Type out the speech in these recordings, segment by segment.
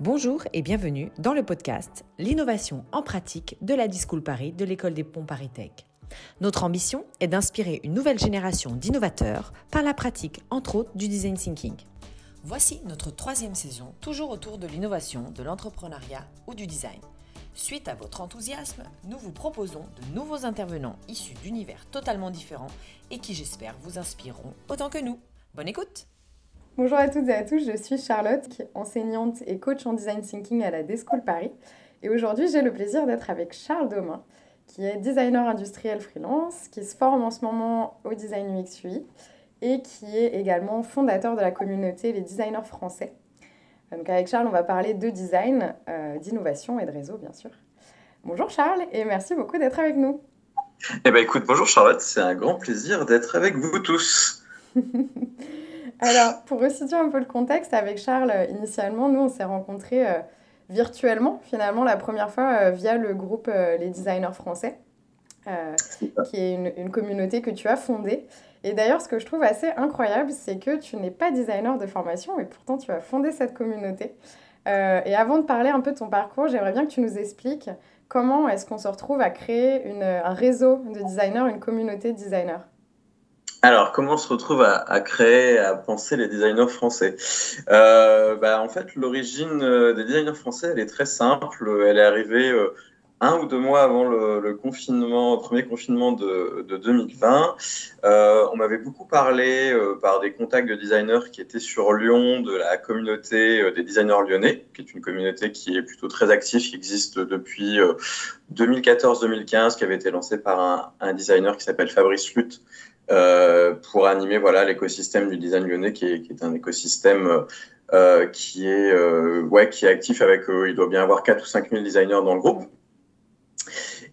Bonjour et bienvenue dans le podcast L'innovation en pratique de la Discool Paris de l'école des ponts Paris Tech. Notre ambition est d'inspirer une nouvelle génération d'innovateurs par la pratique, entre autres, du design thinking. Voici notre troisième saison, toujours autour de l'innovation, de l'entrepreneuriat ou du design. Suite à votre enthousiasme, nous vous proposons de nouveaux intervenants issus d'univers totalement différents et qui, j'espère, vous inspireront autant que nous. Bonne écoute Bonjour à toutes et à tous, je suis Charlotte, enseignante et coach en design thinking à la Deschool Paris. Et aujourd'hui, j'ai le plaisir d'être avec Charles Domain, qui est designer industriel freelance, qui se forme en ce moment au design UX UI et qui est également fondateur de la communauté Les Designers Français. Donc avec Charles, on va parler de design, euh, d'innovation et de réseau, bien sûr. Bonjour Charles et merci beaucoup d'être avec nous. Eh bien écoute, bonjour Charlotte, c'est un grand plaisir d'être avec vous tous. Alors, pour resituer un peu le contexte, avec Charles, euh, initialement, nous, on s'est rencontrés euh, virtuellement, finalement, la première fois euh, via le groupe Les Designers Français, qui est une, une, communauté que tu as fondée. Et d'ailleurs, ce que je trouve assez incroyable, c'est que tu n'es pas designer de formation, et pourtant tu as fondé cette communauté. et avant de parler un peu de ton parcours, j'aimerais bien que tu nous expliques comment est-ce qu'on se retrouve à créer une, un réseau de designers, une communauté de designers. Alors, comment on se retrouve à, créer, à penser les designers français? Euh, bah, En fait, l'origine euh, des designers français, elle est très simple. Elle est arrivée euh, un ou deux mois avant le, confinement, premier confinement de, de 2020. Euh, on m'avait beaucoup parlé euh, par des contacts de designers qui étaient sur Lyon de la communauté des designers lyonnais, qui est une communauté qui est plutôt très active, qui existe depuis 2014-2015, qui avait été lancée par un, un designer qui s'appelle Fabrice Lutte, pour animer voilà l'écosystème du design lyonnais qui est, un écosystème euh, qui est euh, ouais qui est actif avec il doit bien avoir 4 ou 5 000 designers dans le groupe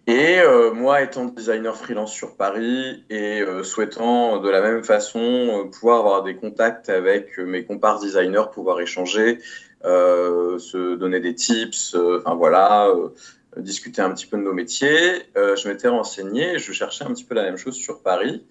et moi étant designer freelance sur Paris et souhaitant de la même façon pouvoir avoir des contacts avec mes compars designers pouvoir échanger se donner des tips enfin voilà discuter un petit peu de nos métiers. Euh, je m'étais renseigné, je cherchais un petit peu la même chose sur Paris.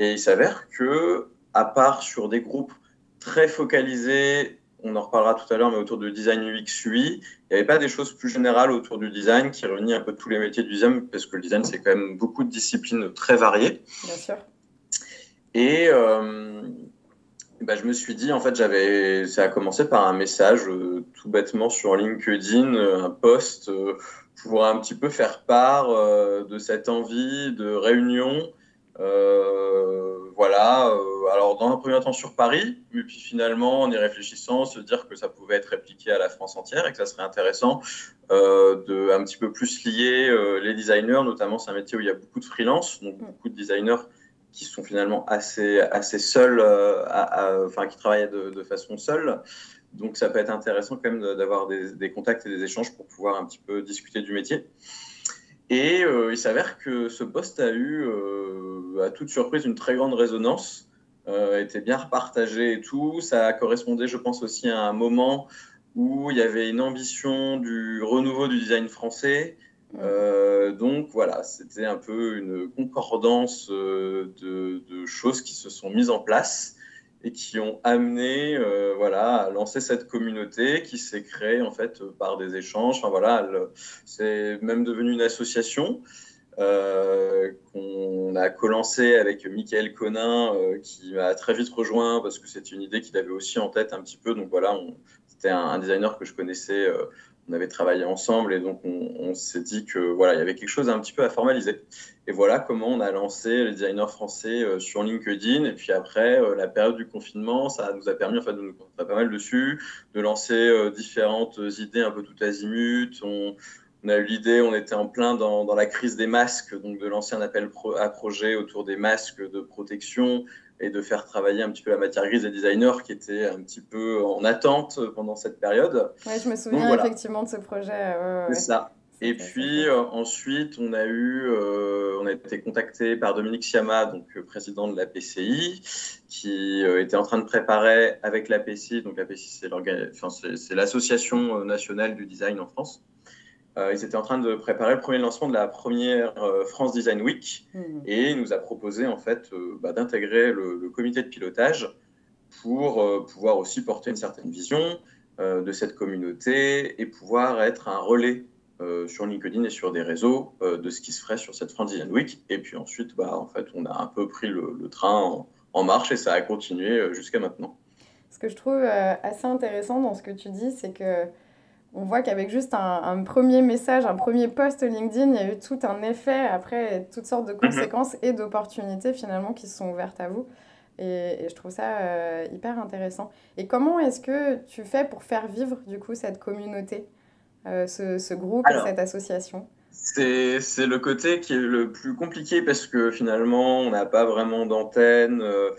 Et il s'avère que, à part sur des groupes très focalisés, on en reparlera tout à l'heure, mais autour du design UX UI, il n'y avait pas des choses plus générales autour du design qui réunit un peu tous les métiers du design, parce que le design, c'est quand même beaucoup de disciplines très variées. Bien sûr. Et euh, bah, je me suis dit, en fait, j'avais, ça a commencé par un message euh, tout bêtement sur LinkedIn, un post euh, pour un petit peu faire part euh, de cette envie de réunion. Euh, voilà, euh, alors dans un premier temps sur Paris, mais puis finalement en y réfléchissant, se dire que ça pouvait être répliqué à la France entière et que ça serait intéressant euh, de un petit peu plus lier les designers, notamment c'est un métier où il y a beaucoup de freelance, donc beaucoup de designers qui sont finalement assez assez seuls, à, à, enfin qui travaillent de, de façon seule. Donc ça peut être intéressant quand même d'avoir des, des, contacts et des échanges pour pouvoir un petit peu discuter du métier. Et euh, il s'avère que ce poste a eu, euh, à toute surprise, une très grande résonance, euh, était bien repartagé et tout. Ça correspondait, je pense, aussi à un moment où il y avait une ambition du renouveau du design français. Euh, donc voilà, c'était un peu une concordance de, de, choses qui se sont mises en place et qui ont amené euh, voilà à lancer cette communauté qui s'est créée en fait par des échanges. Enfin voilà c'est même devenu une association euh, qu'on a co-lancé avec Michael Conin euh, qui m'a très vite rejoint parce que c'était une idée qu'il avait aussi en tête un petit peu. Donc voilà c'était un, designer que je connaissais euh, on avait travaillé ensemble et donc on, on s'est dit que voilà il y avait quelque chose un petit peu à formaliser. Et voilà comment on a lancé les designers français euh, sur LinkedIn. Et puis après euh, la période du confinement ça nous a permis en fait de nous concentrer pas mal dessus de lancer euh, différentes idées un peu tout azimut. On, on a eu l'idée, on était en plein dans, la crise des masques, donc de lancer un appel à projet autour des masques de protection et de faire travailler un petit peu la matière grise des designers qui étaient un petit peu en attente pendant cette période. Oui, je me souviens donc, voilà. effectivement de ce projet. Ouais, ouais. C'est ça. Et puis euh, ensuite, on a eu, euh, on a été contacté par Dominique Siama, donc euh, président de la PCI, qui était en train de préparer avec la PCI, donc la PCI c'est l'association nationale du design en France. Euh, ils étaient en train de préparer le premier lancement de la première euh, France Design Week mmh. et nous a proposé en fait euh, bah, d'intégrer le, le, comité de pilotage pour pouvoir aussi porter une certaine vision, de cette communauté et pouvoir être un relais sur LinkedIn et sur des réseaux de ce qui se ferait sur cette France Design Week. Et puis ensuite, bah, en fait, on a un peu pris le, train en, marche et ça a continué jusqu'à maintenant. Ce que je trouve assez intéressant dans ce que tu dis, c'est que on voit qu'avec juste un, premier message, un premier post LinkedIn, il y a eu tout un effet, après toutes sortes de mhm. conséquences et d'opportunités finalement qui se sont ouvertes à vous. Et, je trouve ça euh, hyper intéressant. Et comment est-ce que tu fais pour faire vivre du coup cette communauté, euh, ce, groupe, cette association? c'est le côté qui est le plus compliqué parce que finalement, on n'a pas vraiment d'antenne. Euh,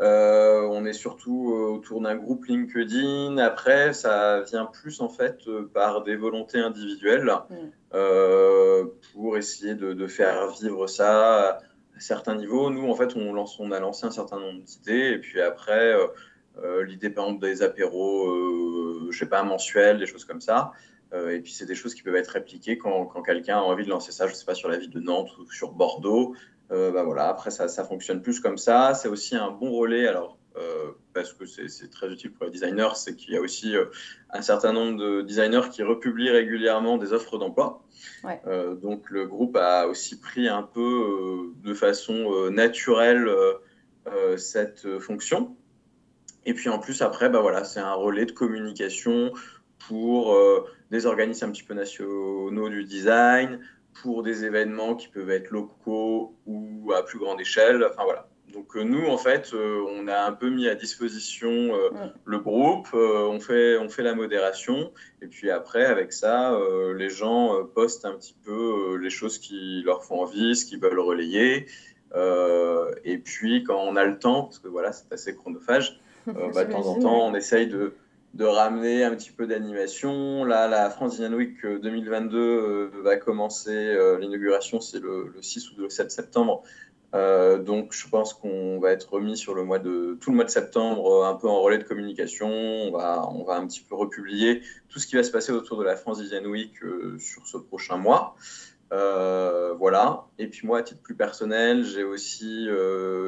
euh, on est surtout euh, autour d'un groupe LinkedIn. Après, ça vient plus en fait euh, par des volontés individuelles mm. pour essayer de, faire vivre ça à certains niveaux. Nous, en fait, on, lance, on a lancé un certain nombre d'idées et puis après, l'idée par exemple des apéros, je sais pas, mensuels, des choses comme ça. et puis, c'est des choses qui peuvent être répliquées quand, quand quelqu'un a envie de lancer ça, je sais pas, sur la ville de Nantes ou sur Bordeaux. Euh, bah voilà, après, ça, ça, fonctionne plus comme ça. C'est aussi un bon relais, alors, euh, parce que c'est très utile pour les designers, c'est qu'il y a aussi euh, un certain nombre de designers qui republient régulièrement des offres d'emploi. donc, le groupe a aussi pris un peu de façon naturelle cette fonction. Et puis, en plus, après, bah voilà, c'est un relais de communication pour des organismes un petit peu nationaux du design, pour des événements qui peuvent être locaux ou à plus grande échelle. Enfin voilà. Donc euh, nous, en fait, euh, on a un peu mis à disposition euh, le groupe, on, fait, on fait la modération, et puis après, avec ça, les gens postent un petit peu les choses qui leur font envie, ce qu'ils veulent relayer. et puis, quand on a le temps, parce que voilà, c'est assez chronophage, bah, de temps en temps, on essaye de, de ramener un petit peu d'animation. Là, la France Week 2022 euh, va commencer. Euh, l'inauguration, c'est le, 6 ou le 7 septembre. Euh, donc, je pense qu'on va être remis sur le mois de tout le mois de septembre, un peu en relais de communication. On va, on va un petit peu republier tout ce qui va se passer autour de la France Design Week sur ce prochain mois. voilà. Et puis moi, à titre plus personnel, j'ai aussi,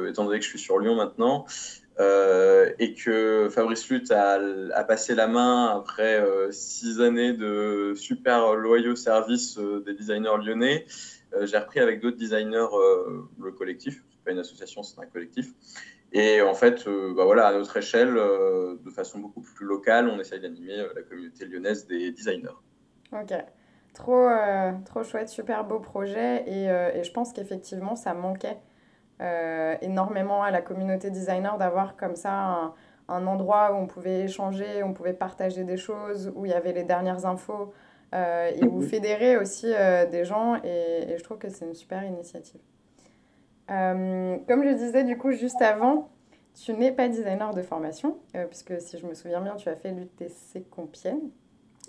étant donné que je suis sur Lyon maintenant, euh, et que Fabrice Lutte a, passé la main après euh, six années de super loyaux services euh, des designers lyonnais. J'ai repris avec d'autres designers le collectif. C'est pas une association, c'est un collectif. Et en fait, bah voilà, à notre échelle, de façon beaucoup plus locale, on essaye d'animer la communauté lyonnaise des designers. Ok. Trop, trop chouette, super beau projet. Et, je pense qu'effectivement, ça manquait énormément à la communauté designer d'avoir comme ça un, endroit où on pouvait échanger, on pouvait partager des choses, où il y avait les dernières infos euh, et où mhm. fédérer aussi euh, des gens. Et, je trouve que c'est une super initiative. comme je disais du coup juste avant, tu n'es pas designer de formation, puisque si je me souviens bien, tu as fait l'UTC Compiègne.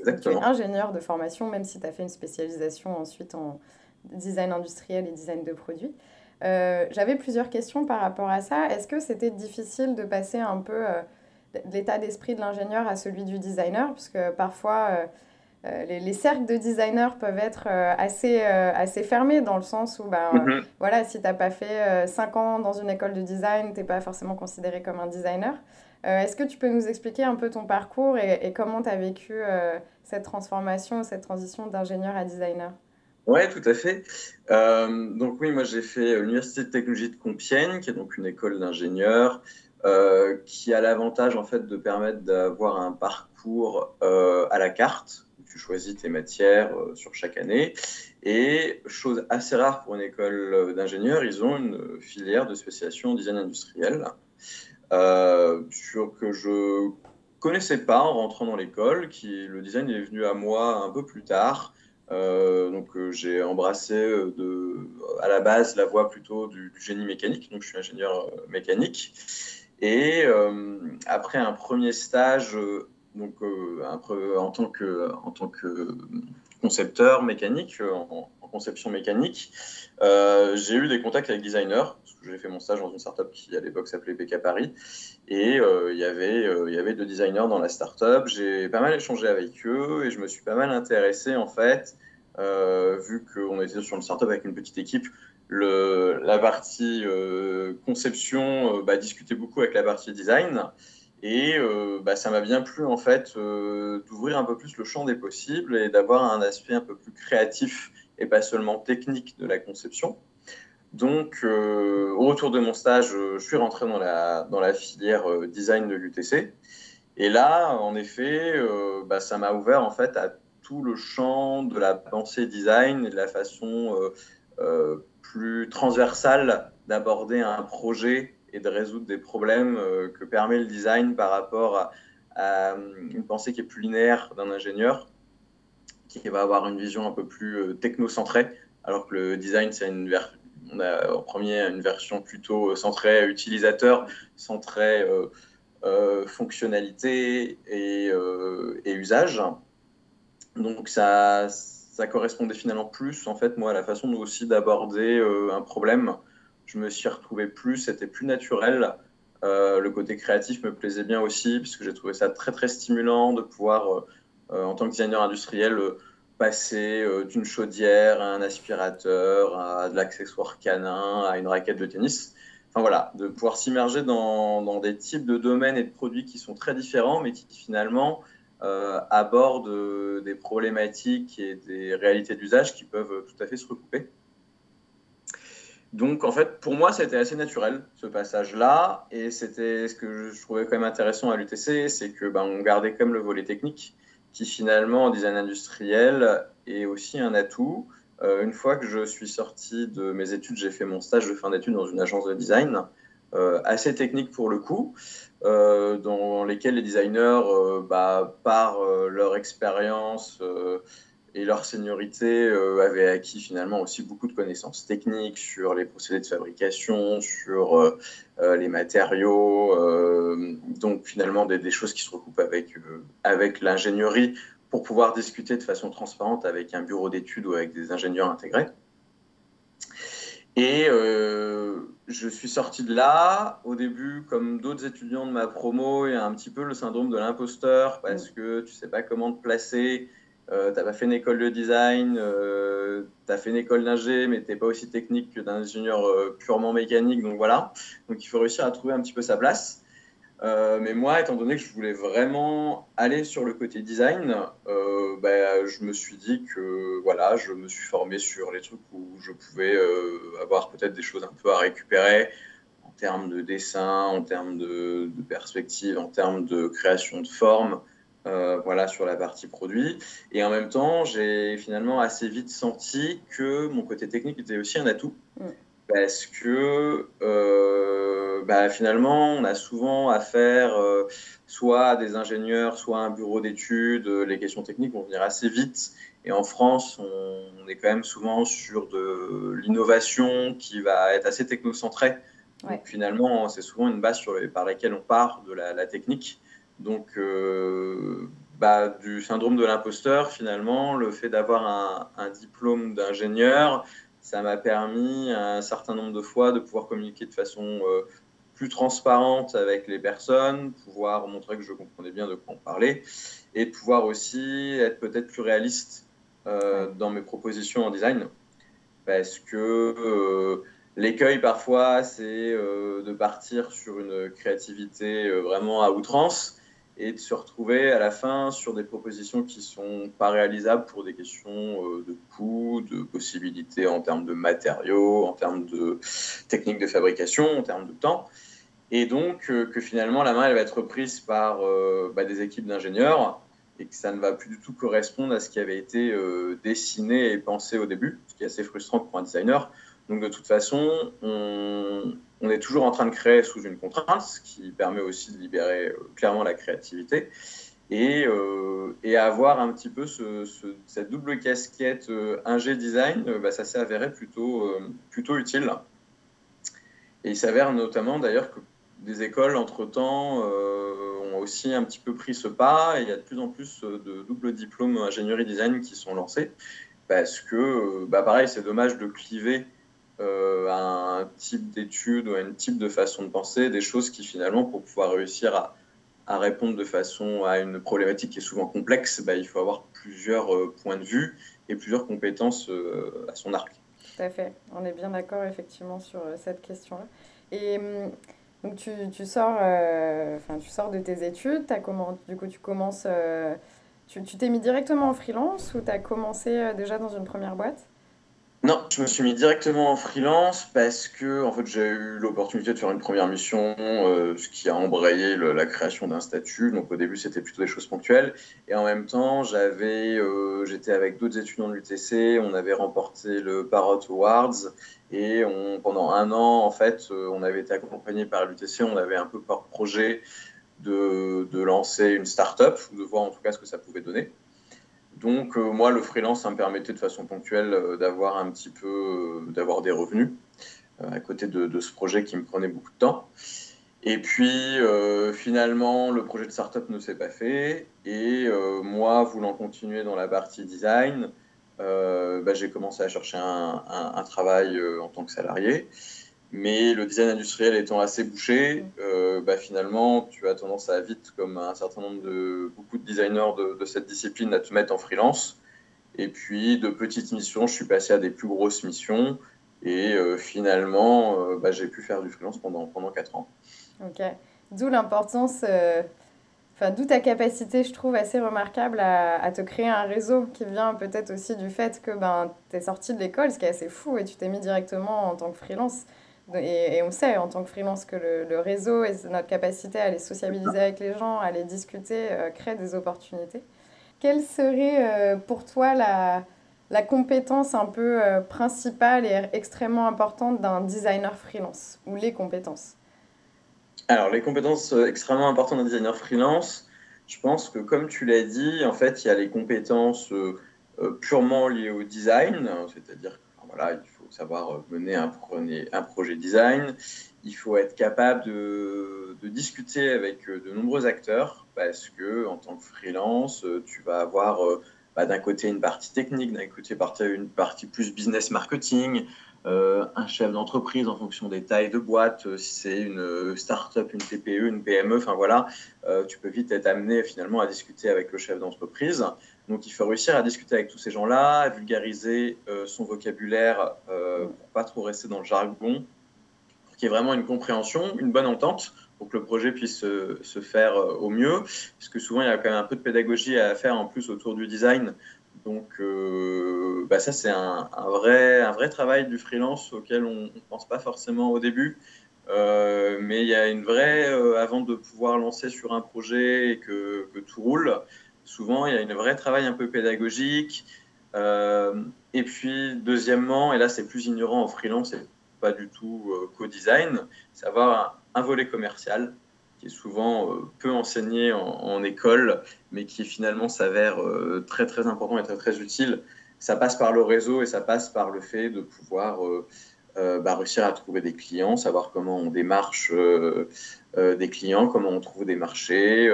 Exactement. Tu es ingénieur de formation, même si tu as fait une spécialisation ensuite en design industriel et design de produits. Euh, j'avais plusieurs questions par rapport à ça. Est-ce que c'était difficile de passer un peu euh, de l'état d'esprit de l'ingénieur à celui du designer? Puisque parfois, euh, les, cercles de designers peuvent être assez, assez fermés dans le sens où, ben, mhm. voilà, si tu n'as pas fait 5 ans dans une école de design, tu n'es pas forcément considéré comme un designer. Est-ce que tu peux nous expliquer un peu ton parcours et, et comment tu as vécu cette transformation, cette transition d'ingénieur à designer? Oui, tout à fait. Euh, donc oui, moi j'ai fait l'Université de technologie de Compiègne, qui est donc une école d'ingénieurs, euh, qui a l'avantage en fait de permettre d'avoir un parcours euh, à la carte. Tu choisis tes matières sur chaque année. Et chose assez rare pour une école d'ingénieurs, ils ont une filière de spécialisation en design industriel, sur que je connaissais pas en rentrant dans l'école. Qui le design est venu à moi un peu plus tard. Euh, donc euh, j'ai embrassé euh, à la base la voie plutôt du, génie mécanique, donc je suis ingénieur mécanique. Et après un premier stage, donc en tant que en tant que concepteur mécanique, conception mécanique, j'ai eu des contacts avec designers. J'ai fait mon stage dans une startup qui à l'époque s'appelait BK Paris, et il y avait il y avait deux designers dans la startup. J'ai pas mal échangé avec eux et je me suis pas mal intéressé en fait euh, vu qu'on était sur une startup avec une petite équipe, la partie euh, conception euh, bah, discutait beaucoup avec la partie design. Et bah, ça m'a bien plu en fait d'ouvrir un peu plus le champ des possibles et d'avoir un aspect un peu plus créatif et pas seulement technique de la conception. Donc, au retour de mon stage, je suis rentré dans la, dans la filière design de l'UTC. Et là, en effet, bah, ça m'a ouvert en fait à tout le champ de la pensée design et de la façon euh, euh, plus transversale d'aborder un projet et de résoudre des problèmes euh, que permet le design par rapport à, une pensée qui est plus linéaire d'un ingénieur, qui va avoir une vision un peu plus technocentrée, alors que le design, c'est une on a en premier une version plutôt centrée utilisateur, centrée fonctionnalité et, usage. Donc ça, correspondait finalement plus, en fait, moi, à la façon aussi d'aborder euh, un problème. Je me suis retrouvé plus, c'était plus naturel. Euh, le côté créatif me plaisait bien aussi, puisque j'ai trouvé ça très, très stimulant de pouvoir, euh, en tant que designer industriel, passer d'une chaudière à un aspirateur, à de l'accessoire canin, à une raquette de tennis. Enfin voilà, de pouvoir s'immerger dans, des types de domaines et de produits qui sont très différents, mais qui finalement euh, aborde des problématiques et des réalités d'usage qui peuvent tout à fait se recouper. Donc, en fait, pour moi, c'était assez naturel, ce passage-là. Et c'était ce que je trouvais quand même intéressant à l'UTC, c'est que ben, on gardait quand même le volet technique, qui finalement, en design industriel, est aussi un atout. Euh, une fois que je suis sorti de mes études, j'ai fait mon stage de fin d'études dans une agence de design, euh, assez technique pour le coup. Euh, dans lesquels les designers, bah, par leur expérience et leur seniorité, avaient acquis finalement aussi beaucoup de connaissances techniques sur les procédés de fabrication, sur les matériaux, donc finalement des, des, choses qui se recoupent avec, avec l'ingénierie pour pouvoir discuter de façon transparente avec un bureau d'études ou avec des ingénieurs intégrés. Et je suis sorti de là. Au début, comme d'autres étudiants de ma promo, il y a un petit peu le syndrome de l'imposteur parce mm. que tu sais pas comment te placer. Euh, tu n'as pas fait une école de design, euh, tu as fait une école d'ingé, mais tu n'es pas aussi technique que d'un ingénieur euh, purement mécanique. Donc voilà. Donc il faut réussir à trouver un petit peu sa place. Euh, mais moi, étant donné que je voulais vraiment aller sur le côté design, euh, bah, je me suis dit que voilà, je me suis formé sur les trucs où je pouvais euh, avoir peut-être des choses un peu à récupérer en termes de dessin, en termes de, perspective, en termes de création de forme, voilà, sur la partie produit. Et en même temps, j'ai finalement assez vite senti que mon côté technique était aussi un atout. Mm parce que euh, bah, finalement, on a souvent affaire euh, soit à des ingénieurs, soit à un bureau d'études. Les questions techniques vont venir assez vite. Et en France, on, est quand même souvent sur de l'innovation qui va être assez technocentrée. Donc finalement, c'est souvent une base sur par laquelle on part de la, technique. Donc, euh, bah, du syndrome de l'imposteur, finalement, le fait d'avoir un, un diplôme d'ingénieur, ça m'a permis un certain nombre de fois de pouvoir communiquer de façon euh, plus transparente avec les personnes, pouvoir montrer que je comprenais bien de quoi on parlait, et pouvoir aussi être peut-être plus réaliste euh, dans mes propositions en design. Parce que euh, l'écueil parfois, c'est de partir sur une créativité vraiment à outrance et de se retrouver à la fin sur des propositions qui sont pas réalisables pour des questions euh, de coût, de possibilités en termes de matériaux, en termes de techniques de fabrication, en termes de temps. Et donc euh, que finalement la main elle va être prise par euh, bah, des équipes d'ingénieurs et que ça ne va plus du tout correspondre à ce qui avait été dessiné et pensé au début, ce qui est assez frustrant pour un designer. Donc de toute façon, on, est toujours en train de créer sous une contrainte, ce qui permet aussi de libérer euh, clairement la créativité. Et, euh, et avoir un petit peu ce, cette double casquette euh, ingé design, bah, ça s'est avéré plutôt, plutôt utile. Et il s'avère notamment d'ailleurs que des écoles, entre-temps, ont aussi un petit peu pris ce pas. Et il y a de plus en plus de doubles diplômes ingénierie design qui sont lancés. Parce que, bah, pareil, c'est dommage de cliver euh, à un type d'étude ou à un type de façon de penser, des choses qui finalement, pour pouvoir réussir à, répondre de façon à une problématique qui est souvent complexe, bah, il faut avoir plusieurs euh, points de vue et plusieurs compétences euh, à son arc. Tout à fait, on est bien d'accord effectivement sur cette question-là. Et hum, Donc tu, tu sors, tu sors de tes études, du coup tu commences, tu t'es mis directement en freelance ou tu as commencé déjà dans une première boîte? Non, je me suis mis directement en freelance parce que en fait, j'ai eu l'opportunité de faire une première mission, euh, ce qui a embrayé la création d'un statut. Donc au début, c'était plutôt des choses ponctuelles. Et en même temps, j'avais, euh, j'étais avec d'autres étudiants de l'UTC, on avait remporté le Parrot Awards et pendant un an, en fait, euh, on avait été accompagné par l'UTC, on avait un peu par projet de, de lancer une start-up, de voir en tout cas ce que ça pouvait donner. Donc euh, moi, le freelance, ça me permettait de façon ponctuelle euh, d'avoir un petit peu, euh, d'avoir des revenus à côté de, ce projet qui me prenait beaucoup de temps. Et puis finalement, le projet de startup ne s'est pas fait. Et moi, voulant continuer dans la partie design, bah, j'ai commencé à chercher un travail en tant que salarié. Mais le design industriel étant assez bouché, euh, bah, finalement, tu as tendance à vite, comme un certain nombre de beaucoup de designers de, cette discipline, à te mettre en freelance. Et puis, de petites missions, je suis passé à des plus grosses missions. Et euh, finalement, euh, bah, j'ai pu faire du freelance pendant, pendant 4 ans. Ok. D'où l'importance, enfin, d'où ta capacité, je trouve, assez remarquable à, te créer un réseau qui vient peut-être aussi du fait que ben, tu es sorti de l'école, ce qui est assez fou, et tu t'es mis directement en tant que freelance. Et, on sait en tant que freelance que le, réseau et notre capacité à aller sociabiliser avec les gens, à aller discuter, euh, crée des opportunités. Quelle serait euh, pour toi la, compétence un peu euh, principale et extrêmement importante d'un designer freelance ou les compétences? Alors, les compétences extrêmement importantes d'un designer freelance, je pense que comme tu l'as dit, en fait, il y a les compétences purement liées au design, c'est-à-dire voilà, il faut savoir euh, mener un, un projet design. Il faut être capable de, discuter avec euh, de nombreux acteurs parce que en tant que freelance, euh, tu vas avoir bah, d'un côté une partie technique, d'un côté une partie plus business marketing, un chef d'entreprise en fonction des tailles de boîte, si c'est une start-up, une TPE, une PME, enfin voilà, tu peux vite être amené finalement à discuter avec le chef d'entreprise. Donc il faut réussir à discuter avec tous ces gens-là, à vulgariser euh, son vocabulaire euh, pour pas trop rester dans le jargon, pour qu'il y ait vraiment une compréhension, une bonne entente, pour que le projet puisse se, faire euh, au mieux. Parce que souvent il y a quand même un peu de pédagogie à faire en plus autour du design. Donc euh, bah ça c'est un, vrai, travail du freelance auquel on ne pense pas forcément au début. mais il y a une vraie, avant de pouvoir lancer sur un projet et que tout roule, souvent, il y a un vrai travail un peu pédagogique. Euh, et puis, deuxièmement, et là, c'est plus ignorant en freelance et pas du tout euh, co-design, c'est avoir un, volet commercial qui est souvent euh, peu enseigné en, école, mais qui finalement s'avère très très important et très très utile. Ça passe par le réseau et ça passe par le fait de pouvoir bah, réussir à trouver des clients, savoir comment on démarche des clients, comment on trouve des marchés,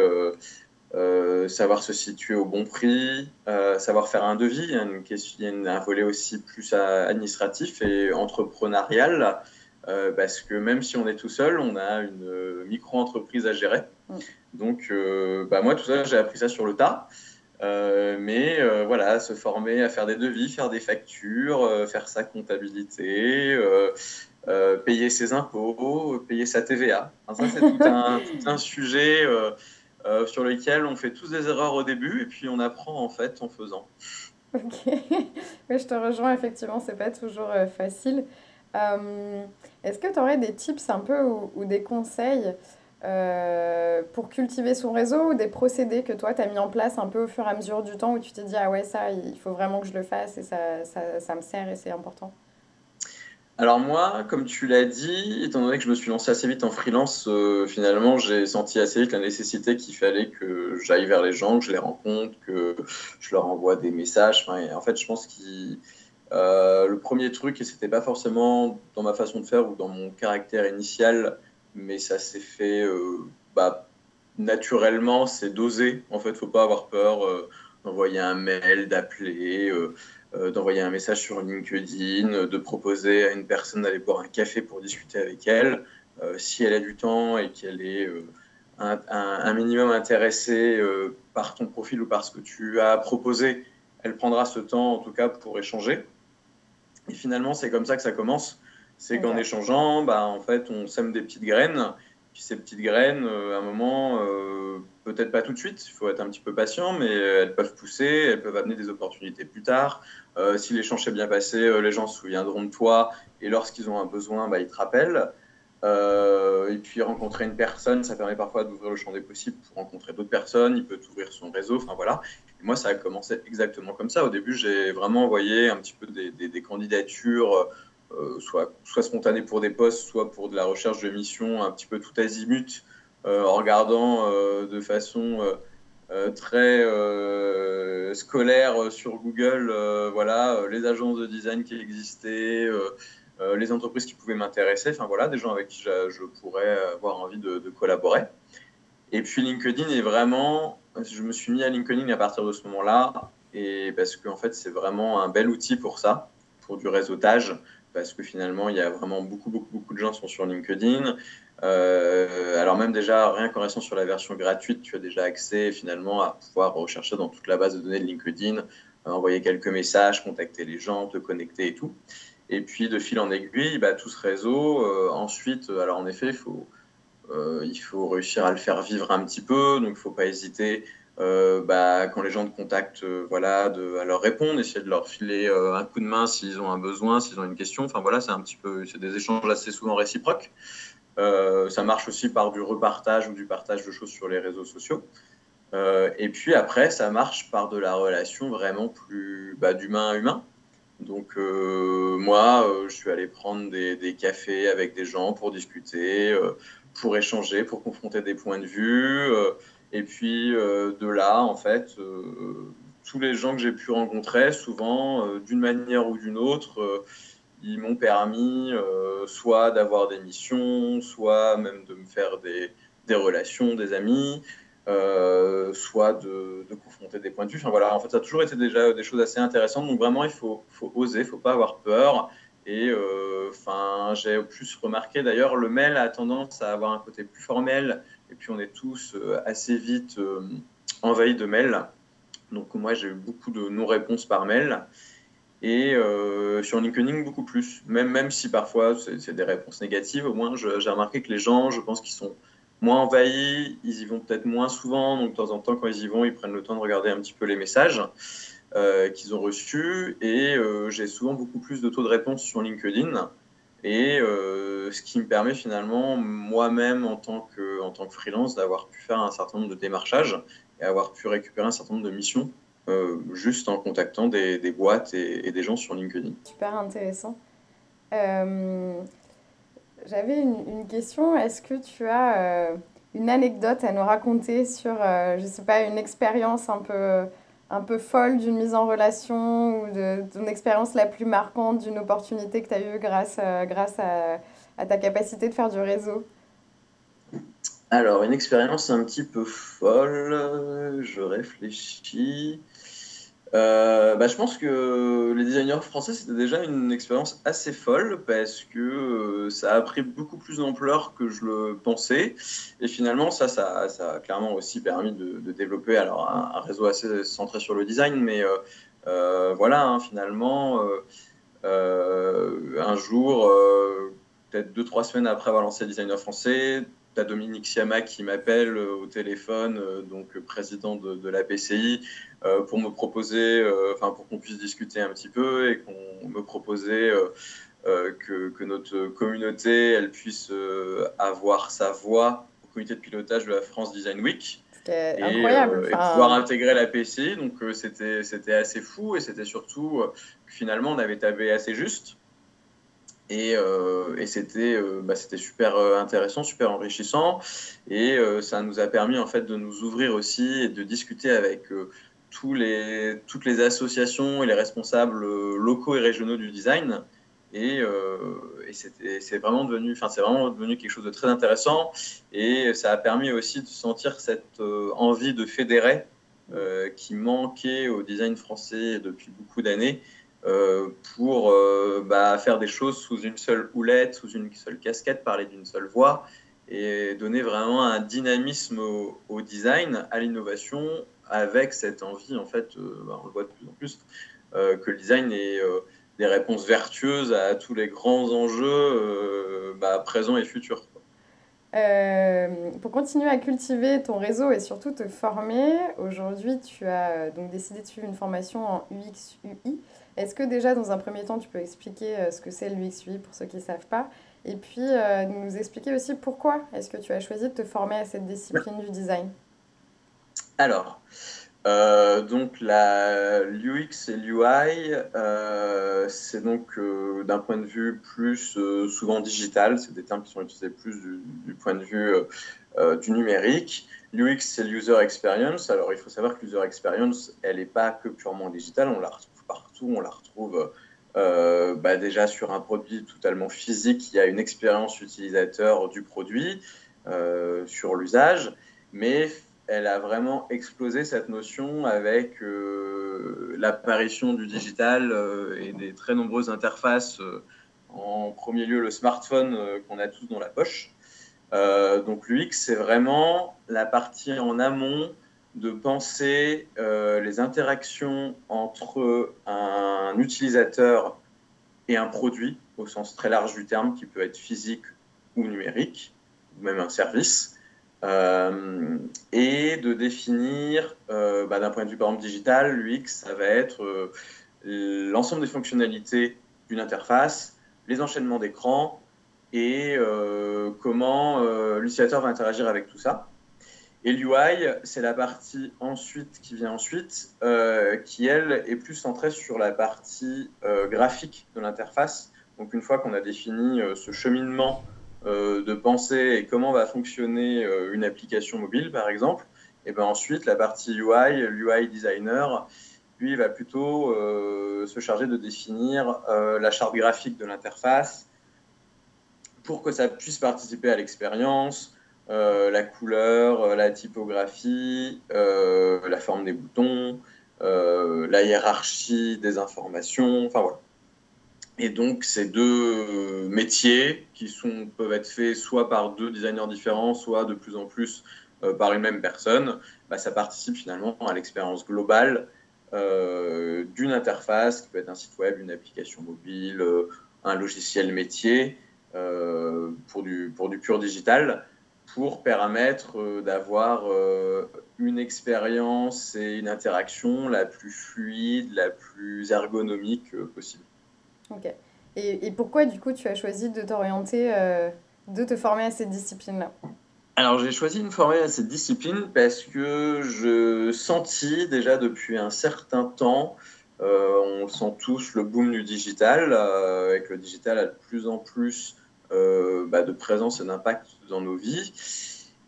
euh, savoir se situer au bon prix, euh, savoir faire un devis. Il y a, une question, un volet aussi plus administratif et entrepreneurial, euh, parce que même si on est tout seul, on a une micro-entreprise à gérer. Mm. Donc, bah, moi, tout ça, j'ai appris ça sur le tas. mais voilà, se former à faire des devis, faire des factures, faire sa comptabilité, payer ses impôts, payer sa TVA. ça, c'est tout un, sujet euh, sur lesquels on fait tous des erreurs au début et puis on apprend en fait en faisant. Ok, je te rejoins effectivement, c'est pas toujours euh, facile. Euh, est-ce que tu aurais des tips un peu ou, des conseils pour cultiver son réseau ou des procédés que toi tu as mis en place un peu au fur et à mesure du temps où tu t'es dit ah ouais ça il faut vraiment que je le fasse et ça, ça, ça me sert et c'est important? Alors moi, comme tu l'as dit, étant donné que je me suis lancé assez vite en freelance, euh, finalement, j'ai senti assez vite la nécessité qu'il fallait que j'aille vers les gens, que je les rencontre, que je leur envoie des messages. en fait, je pense que euh, le premier truc, et c'était pas forcément dans ma façon de faire ou dans mon caractère initial, mais ça s'est fait euh, bah, naturellement, c'est d'oser. En fait, faut pas avoir peur d'envoyer un mail, d'appeler. Euh, d'envoyer un message sur LinkedIn, de proposer à une personne d'aller boire un café pour discuter avec elle. Euh, si elle a du temps et qu'elle est euh, un, minimum intéressée par ton profil ou par ce que tu as proposé, elle prendra ce temps en tout cas pour échanger. Et finalement, c'est comme ça que ça commence. C'est qu'en échangeant, bah, en fait, on sème des petites graines ces petites graines, à un moment, peut-être pas tout de suite, il faut être un petit peu patient, mais elles peuvent pousser, elles peuvent amener des opportunités plus tard. si l'échange s'est bien passé, les gens se souviendront de toi et lorsqu'ils ont un besoin, bah, ils te rappellent. Euh, et puis rencontrer une personne, ça permet parfois d'ouvrir le champ des possibles pour rencontrer d'autres personnes. Il peut ouvrir son réseau. Enfin voilà. moi, ça a commencé exactement comme ça. Au début, j'ai vraiment envoyé un petit peu des, candidatures, euh, soit, soit spontanées pour des postes, soit pour de la recherche de missions, un petit peu tout azimut, euh, en regardant de façon très scolaire sur Google, voilà, les agences de design qui existaient. Euh, les entreprises qui pouvaient m'intéresser, enfin voilà, des gens avec qui je, pourrais avoir envie de, collaborer. Et puis LinkedIn est vraiment, je me suis mis à LinkedIn à partir de ce moment-là, et parce qu'en fait c'est vraiment un bel outil pour ça, pour du réseautage, parce que finalement il y a vraiment beaucoup beaucoup beaucoup de gens qui sont sur LinkedIn. Euh, alors même déjà rien qu'en restant sur la version gratuite, tu as déjà accès finalement à pouvoir rechercher dans toute la base de données de LinkedIn, envoyer quelques messages, contacter les gens, te connecter et tout. Et puis de fil en aiguille, bah, tout ce réseau, euh, ensuite, euh, alors en effet, il faut, il faut réussir à le faire vivre un petit peu, donc il ne faut pas hésiter. Bah, quand les gens te contactent, voilà, de, à leur répondre, essayer de leur filer un coup de main s'ils ont un besoin, s'ils ont une question. Enfin voilà, c'est un petit peu, c'est des échanges assez souvent réciproques. ça marche aussi par du repartage ou du partage de choses sur les réseaux sociaux. et puis après, ça marche par de la relation vraiment plus bah, d'humain à humain. Donc euh, moi, euh, je suis allé prendre des, cafés avec des gens pour discuter, euh, pour échanger, pour confronter des points de vue. Et puis de là, en fait, tous les gens que j'ai pu rencontrer, souvent, d'une manière ou d'une autre, ils m'ont permis soit d'avoir des missions, soit même de me faire des, des relations, des amis. Euh, soit de, confronter des points de vue. Enfin, voilà, en fait, ça a toujours été déjà des choses assez intéressantes. Donc vraiment, il faut, faut oser, il faut pas avoir peur. Et euh, j'ai plus remarqué d'ailleurs, le mail a tendance à avoir un côté plus formel. Et puis on est tous euh, assez vite envahis de mails. Donc moi, j'ai eu beaucoup de non-réponses par mail. Et sur LinkedIn, beaucoup plus. Même, même si parfois c'est des réponses négatives, au moins j'ai remarqué que les gens, je pense qu'ils sont moins envahis, ils y vont peut-être moins souvent, donc de temps en temps quand ils y vont, ils prennent le temps de regarder un petit peu les messages euh, qu'ils ont reçus, et euh, j'ai souvent beaucoup plus de taux de réponse sur LinkedIn, et euh, ce qui me permet finalement moi-même en tant que, en tant que freelance d'avoir pu faire un certain nombre de démarchages et avoir pu récupérer un certain nombre de missions juste en contactant des, des boîtes et, des gens sur LinkedIn. Super intéressant. J'avais une, question. Est-ce que tu as euh, une anecdote à nous raconter sur, euh, je ne sais pas, une expérience un peu, un peu folle d'une mise en relation ou de ton expérience la plus marquante d'une opportunité que tu as eue grâce, euh, grâce à, à, ta capacité de faire du réseau? Alors, une expérience un petit peu folle, je réfléchis. Euh, bah, je pense que les designers français, c'était déjà une expérience assez folle parce que euh, ça a pris beaucoup plus d'ampleur que je le pensais. Et finalement, ça, ça, ça a clairement aussi permis de, développer alors, un, réseau assez centré sur le design. Mais euh, voilà, hein, finalement, un jour, peut-être deux, trois semaines après avoir lancé Designer français, tu as Dominique Siama qui m'appelle au téléphone, donc président de, de la PCI, euh, pour me proposer, euh, enfin pour qu'on puisse discuter un petit peu et qu'on me proposait euh, que, que, notre communauté elle puisse avoir sa voix au comité de pilotage de la France Design Week. C'était incroyable. et pouvoir intégrer la PCI, donc c'était c'était assez fou et c'était surtout que finalement on avait tablé assez juste. Et, euh, et c'était euh, bah, super intéressant, super enrichissant. Et euh, ça nous a permis en fait de nous ouvrir aussi et de discuter avec toutes les associations et les responsables locaux et régionaux du design. Et, euh, c'est vraiment devenu, vraiment devenu quelque chose de très intéressant. Et ça a permis aussi de sentir cette euh, envie de fédérer euh, qui manquait au design français depuis beaucoup d'années euh, pour bah, faire des choses sous une seule houlette, sous une seule casquette, parler d'une seule voix et donner vraiment un dynamisme au, design, à l'innovation avec cette envie, en fait, euh, bah, on le voit de plus en plus, euh, que le design est euh, des réponses vertueuses à tous les grands enjeux bah, présents et futurs. Euh, pour continuer à cultiver ton réseau et surtout te former, aujourd'hui tu as euh, donc décidé de suivre une formation en UX UI. Est-ce que déjà dans un premier temps tu peux expliquer euh, ce que c'est l'UX UI pour ceux qui ne savent pas et puis nous expliquer aussi pourquoi est-ce que tu as choisi de te former à cette discipline du design? Alors, euh, donc l'UX et l'UI, euh, c'est donc euh, d'un point de vue plus souvent digital, c'est des termes qui sont utilisés plus du, point de vue du numérique. L'UX, c'est l'user experience. Alors il faut savoir que l'user experience, elle n'est pas que purement digitale, on la retrouve on la retrouve bah, déjà sur un produit totalement physique, il y a une expérience utilisateur du produit, sur l'usage, mais elle a vraiment explosé cette notion avec euh, l'apparition du digital euh, et des très nombreuses interfaces. Euh, en premier lieu, le smartphone qu'on a tous dans la poche. donc l'UX, c'est vraiment la partie en amont de penser les interactions entre un utilisateur et un produit, au sens très large du terme, qui peut être physique ou numérique, ou même un service. Euh, et de définir, euh, bah, d'un point de vue par exemple digital, l'UX, ça va être euh, l'ensemble des fonctionnalités d'une interface, les enchaînements d'écran et comment l'utilisateur va interagir avec tout ça. Et l'UI, c'est la partie ensuite qui vient ensuite, qui elle est plus centrée sur la partie graphique de l'interface. Donc une fois qu'on a défini ce cheminement euh, de penser et comment va fonctionner euh, une application mobile, par exemple. Et ben ensuite, la partie UI, l'UI designer, lui, va plutôt euh, se charger de définir la charte graphique de l'interface pour que ça puisse participer à l'expérience, la couleur, la typographie, la forme des boutons, la hiérarchie des informations, enfin voilà. Et donc, ces deux métiers qui sont, peuvent être faits soit par deux designers différents, soit de plus en plus euh, par une même personne, bah, ça participe finalement à l'expérience globale euh, d'une interface qui peut être un site web, une application mobile, euh, un logiciel métier pour, du, pour du pur digital pour permettre d'avoir une expérience et une interaction la plus fluide, la plus ergonomique possible. Ok. Et, et, pourquoi, du coup, tu as choisi de t'orienter, euh, de te former à cette discipline-là? Alors, j'ai choisi de me former à cette discipline parce que je sentis déjà depuis un certain temps, euh, on sent tous le boom du digital, euh, avec le digital a de plus en plus bah, de présence et d'impact dans nos vies.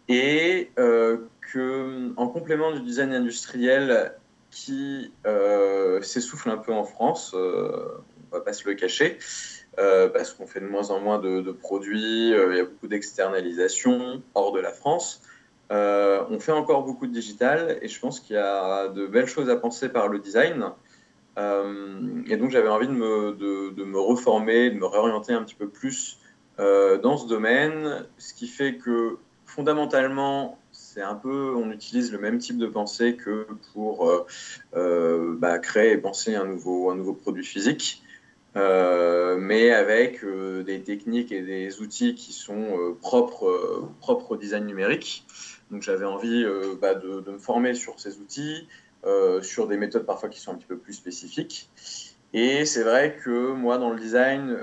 Et que, en complément du design industriel qui s'essouffle un peu en France, on va pas se le cacher, euh, parce qu'on fait de moins en moins de, produits, euh, il y a beaucoup d'externalisation hors de la France. Euh, on fait encore beaucoup de digital et je pense qu'il y a de belles choses à penser par le design. et donc j'avais envie de me, de, me, reformer, de me réorienter un petit peu plus dans ce domaine, ce qui fait que fondamentalement, c'est un peu, on utilise le même type de pensée que pour bah, créer et penser un nouveau, un nouveau produit physique. Euh, mais avec euh, des techniques et des outils qui sont euh, propres, propres au design numérique. Donc j'avais envie bah, de, me former sur ces outils, sur des méthodes parfois qui sont un petit peu plus spécifiques. Et c'est vrai que moi, dans le design,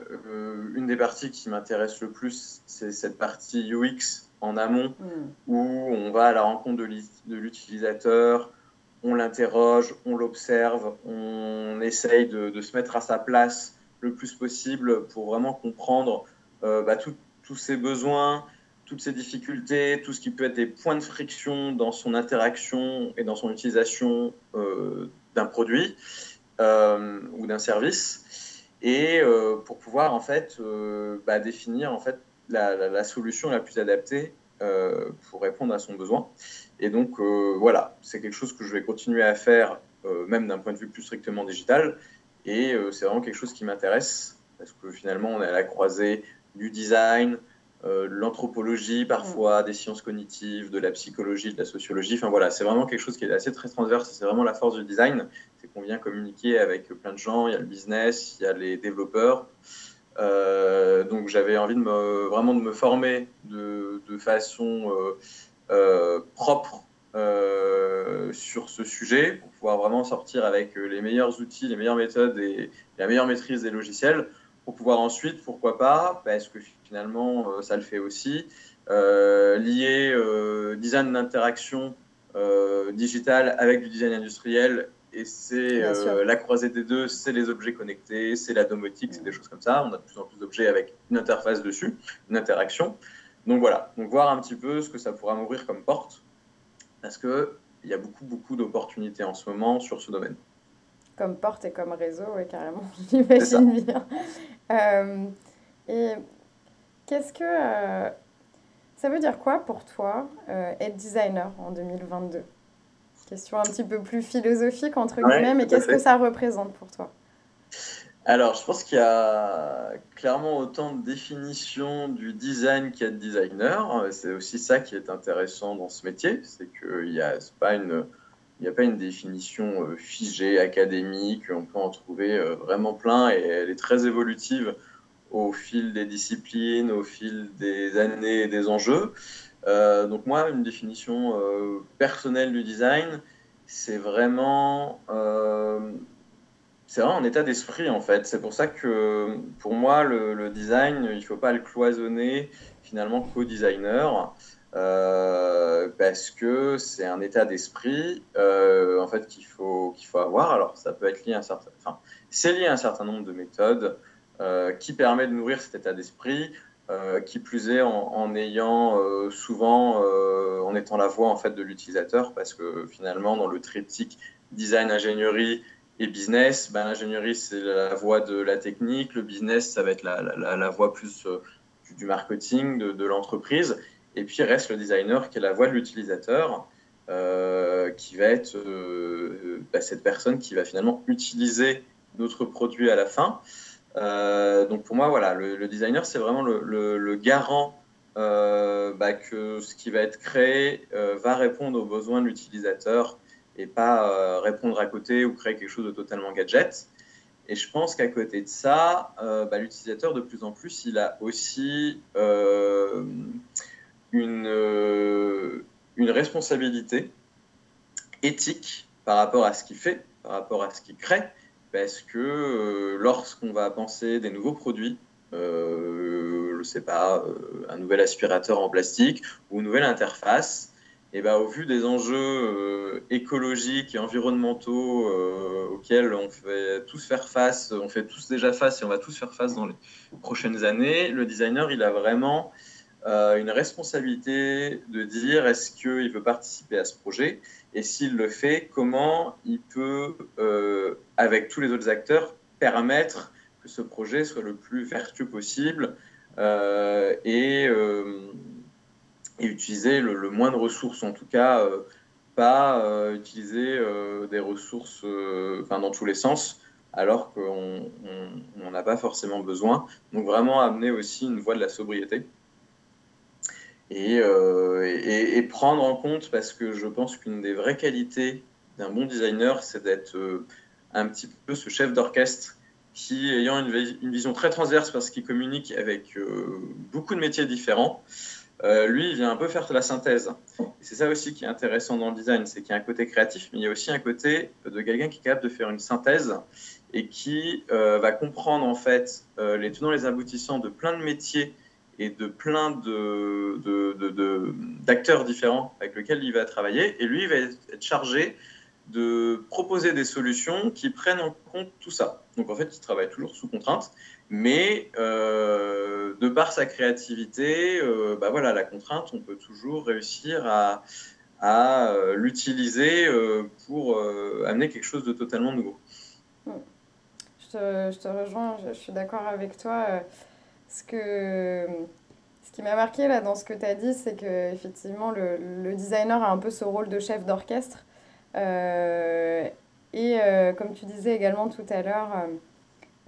une des parties qui m'intéresse le plus, c'est cette partie UX en amont, mm. où on va à la rencontre de l'utilisateur, on l'interroge, on l'observe, on essaye de, de, se mettre à sa place le plus possible pour vraiment comprendre euh, bah, tous ses besoins, toutes ses difficultés, tout ce qui peut être des points de friction dans son interaction et dans son utilisation euh, d'un produit euh, ou d'un service, et pour pouvoir en fait bah, définir en fait la, solution la plus adaptée pour répondre à son besoin. Et donc voilà, c'est quelque chose que je vais continuer à faire, même d'un point de vue plus strictement digital, et euh, c'est vraiment quelque chose qui m'intéresse parce que finalement, on est à la croisée du design, euh, de l'anthropologie parfois, mm. des sciences cognitives, de la psychologie, de la sociologie. Enfin voilà, c'est vraiment quelque chose qui est assez très transverse. C'est vraiment la force du design, c'est qu'on vient communiquer avec plein de gens. Il y a le business, il y a les développeurs, donc j'avais envie de me, vraiment de me former de, de façon propre sur ce sujet pour pouvoir vraiment sortir avec les meilleurs outils, les meilleures méthodes et la meilleure maîtrise des logiciels pour pouvoir ensuite, pourquoi pas, parce que finalement ça le fait aussi, lier design d'interaction digital avec du design industriel et c'est euh, la croisée des deux, c'est les objets connectés, c'est la domotique, c'est des choses comme ça. On a de plus en plus d'objets avec une interface dessus, une interaction. Donc voilà, donc voir un petit peu ce que ça pourra m'ouvrir comme porte, parce qu'il y a beaucoup, beaucoup d'opportunités en ce moment sur ce domaine. Comme porte et comme réseau, oui, carrément, j'imagine bien. Euh, et qu'est-ce que... Euh, ça veut dire quoi pour toi être designer en 2022 Question un petit peu plus philosophique, entre guillemets, mais qu'est-ce que ça représente pour toi? Alors, je pense qu'il y a clairement autant de définitions du design qu'il y a de designer. C'est aussi ça qui est intéressant dans ce métier, c'est qu'il n'y a, pas une, il a pas une définition euh, figée, académique, on peut en trouver euh, vraiment plein et elle est très évolutive au fil des disciplines, au fil des années et des enjeux. Euh, donc moi, une définition euh, personnelle du design, c'est vraiment, euh, c'est un état d'esprit en fait. C'est pour ça que pour moi, le, design, il ne faut pas le cloisonner finalement qu'au designer. parce que c'est un état d'esprit en fait qu'il faut qu'il faut avoir. Alors ça peut être lié à un certain, enfin c'est lié à un certain nombre de méthodes qui permet de nourrir cet état d'esprit. Euh, qui plus est en, ayant euh, souvent, euh, en étant la voix en fait de l'utilisateur, parce que finalement dans le triptyque design, ingénierie et business, ben, l'ingénierie c'est la voix de la technique, le business ça va être la, la, la voix plus du, marketing de, de l'entreprise, et puis reste le designer qui est la voix de l'utilisateur. qui va être ben, cette personne qui va finalement utiliser notre produit à la fin. Euh, donc pour moi, voilà, le, designer, c'est vraiment le, garant euh, bah, que ce qui va être créé euh, va répondre aux besoins de l'utilisateur et pas répondre à côté ou créer quelque chose de totalement gadget. Et je pense qu'à côté de ça, bah, l'utilisateur, de plus en plus, il a aussi une, une responsabilité éthique par rapport à ce qu'il fait, par rapport à ce qu'il crée, parce que euh, lorsqu'on va penser des nouveaux produits, euh, je ne sais pas, euh, un nouvel aspirateur en plastique ou une nouvelle interface, et ben, au vu des enjeux écologiques et environnementaux auxquels on fait tous faire face, on fait tous déjà face et on va tous faire face dans les prochaines années, le designer, il a vraiment une responsabilité de dire est-ce qu'il veut participer à ce projet? Et s'il le fait, comment il peut, euh, avec tous les autres acteurs, permettre que ce projet soit le plus vertueux possible euh, et, euh, utiliser le, moins de ressources, en tout cas, pas utiliser des ressources dans tous les sens, alors qu'on n'en a pas forcément besoin. Donc vraiment amener aussi une voie de la sobriété. Euh, et, prendre en compte, parce que je pense qu'une des vraies qualités d'un bon designer, c'est d'être euh, un petit peu ce chef d'orchestre qui, ayant une, vision très transverse parce qu'il communique avec euh, beaucoup de métiers différents, lui, il vient un peu faire la synthèse. Et c'est ça aussi qui est intéressant dans le design, c'est qu'il y a un côté créatif, mais il y a aussi un côté de quelqu'un qui est capable de faire une synthèse et qui va comprendre en fait les tenants et les aboutissants de plein de métiers et de plein d'acteurs de, de, différents avec lesquels il va travailler. Et lui, il va être chargé de proposer des solutions qui prennent en compte tout ça. Donc en fait, il travaille toujours sous contrainte, mais euh, de par sa créativité, euh, bah voilà, la contrainte, on peut toujours réussir à, euh, l'utiliser pour amener quelque chose de totalement nouveau. Je te, je te rejoins, je suis d'accord avec toi ce, que, ce qui m'a marqué là dans ce que tu as dit, c'est que effectivement le, le, designer a un peu ce rôle de chef d'orchestre. Euh, et euh, comme tu disais également tout à l'heure,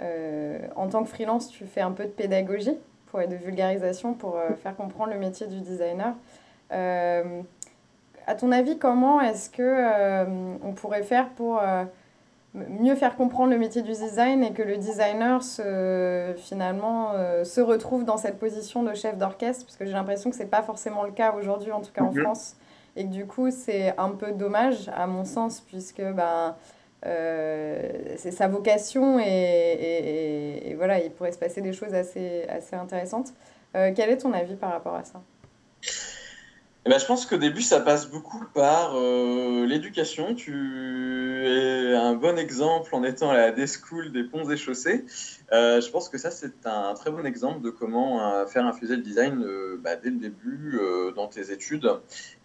euh, en tant que freelance, tu fais un peu de pédagogie pour, et de vulgarisation pour faire comprendre le métier du designer. à ton avis, comment est-ce que on pourrait faire pour mieux faire comprendre le métier du design et que le designer se, finalement se retrouve dans cette position de chef d'orchestre, parce que j'ai l'impression que ce n'est pas forcément le cas aujourd'hui, en tout cas en. France. Et que du coup, c'est un peu dommage, à mon sens, puisque ben, c'est sa vocation et, et, voilà, il pourrait se passer des choses assez, assez intéressantes. quel est ton avis par rapport à ça? Eh ben, je pense qu'au début, ça passe beaucoup par euh, l'éducation. Tu es un bon exemple en étant à la D-School des ponts et chaussées. Euh, je pense que ça, c'est un très bon exemple de comment euh, faire infuser le design bah, dès le début dans tes études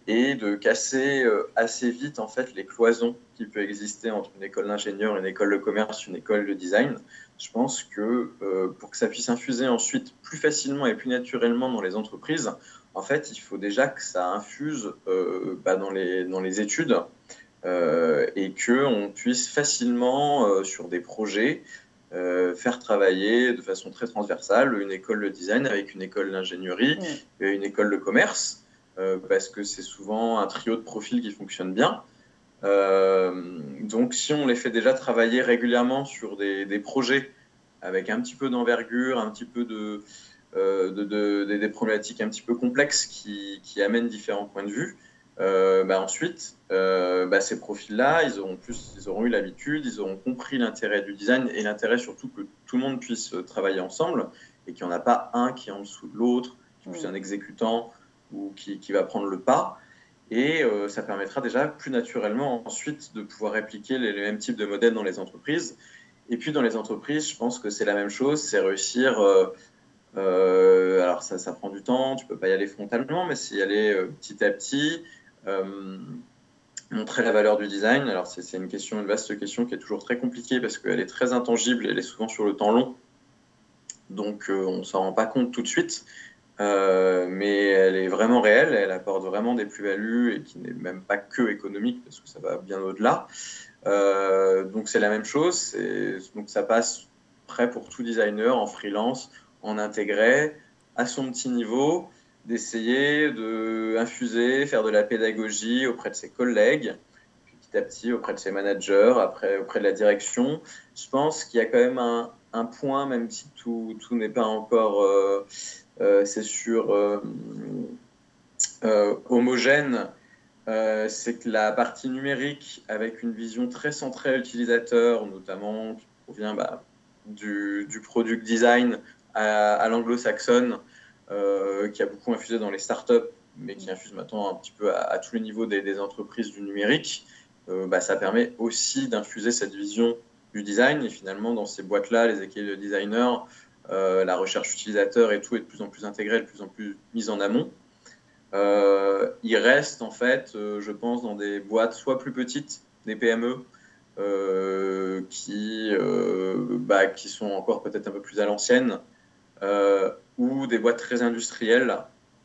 et de casser assez vite en fait les cloisons qui peuvent exister entre une école d'ingénieur, une école de commerce, une école de design. Je pense que pour que ça puisse infuser ensuite plus facilement et plus naturellement dans les entreprises, en fait, il faut déjà que ça infuse euh, bah, dans, les, dans les études euh, et qu'on puisse facilement, euh, sur des projets, faire travailler de façon très transversale une école de design avec une école d'ingénierie et une école de commerce, parce que c'est souvent un trio de profils qui fonctionne bien. donc, si on les fait déjà travailler régulièrement sur des, des projets avec un petit peu d'envergure, un petit peu de, euh, de, des problématiques un petit peu complexes qui, qui amènent différents points de vue. Euh, bah ensuite, euh, bah ces profils-là, ils auront plus, ils auront eu l'habitude, ils auront compris l'intérêt du design et l'intérêt surtout que tout le monde puisse travailler ensemble et qu'il n'y en a pas un qui est en dessous de l'autre, qui est un exécutant ou qui, qui, va prendre le pas. Et ça permettra déjà plus naturellement ensuite de pouvoir répliquer les, les, mêmes types de modèles dans les entreprises. Et puis dans les entreprises, je pense que c'est la même chose, c'est réussir alors ça, prend du temps, tu peux pas y aller frontalement, mais c'est y aller euh, petit à petit. Euh, montrer la valeur du design. Alors c'est une question, une vaste question qui est toujours très compliquée parce qu'elle est très intangible, elle est souvent sur le temps long. Donc on ne s'en rend pas compte tout de suite. mais elle est vraiment réelle, elle apporte vraiment des plus-values et qui n'est même pas que économique parce que ça va bien au-delà. donc c'est la même chose, donc ça passe prêt pour tout designer en freelance en intégrer à son petit niveau, d'essayer d'infuser, faire de la pédagogie auprès de ses collègues, petit à petit auprès de ses managers, après auprès de la direction. Je pense qu'il y a quand même un, un, point, même si tout, tout n'est pas encore, euh, euh, c'est sûr, euh, homogène, c'est que la partie numérique, avec une vision très centrée utilisateur, notamment qui provient bah, du, du product design, à, l'anglo-saxonne, euh, qui a beaucoup infusé dans les startups, mais qui infuse maintenant un petit peu à, tous les niveaux des, entreprises du numérique, euh, bah, ça permet aussi d'infuser cette vision du design. Et finalement, dans ces boîtes-là, les équipes de designers, euh, la recherche utilisateur et tout est de plus en plus intégré, de plus en plus mise en amont. il reste en fait, je pense, dans des boîtes soit plus petites, des PME, qui, bah, qui sont encore peut-être un peu plus à l'ancienne, ou des boîtes très industrielles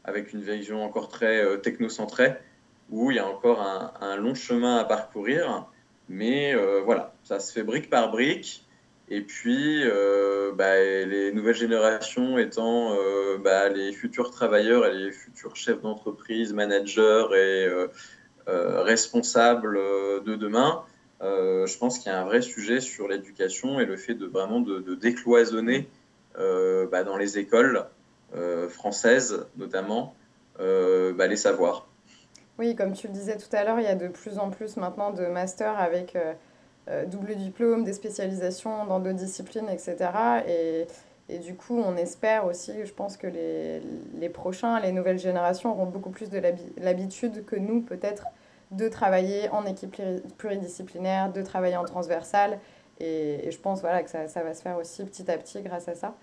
avec une vision encore très euh, technocentrée, où il y a encore un, long chemin à parcourir. Mais euh, voilà, ça se fait brique par brique. Et puis, bah, les nouvelles générations étant bah, les futurs travailleurs et les futurs chefs d'entreprise, managers et responsables de demain, je pense qu'il y a un vrai sujet sur l'éducation et le fait de vraiment de décloisonner euh, bah, dans les écoles euh, françaises notamment euh, bah, les savoirs. Oui, comme tu le disais tout à l'heure, il y a de plus en plus maintenant de masters avec double diplôme, des spécialisations dans d'autres disciplines, etc. Et, du coup, on espère aussi, je pense que les, les prochains, les nouvelles générations auront beaucoup plus de l'habitude que nous, peut-être, de travailler en équipe pluridisciplinaire, de travailler en transversal et, je pense voilà, que ça, ça, va se faire aussi petit à petit grâce à ça.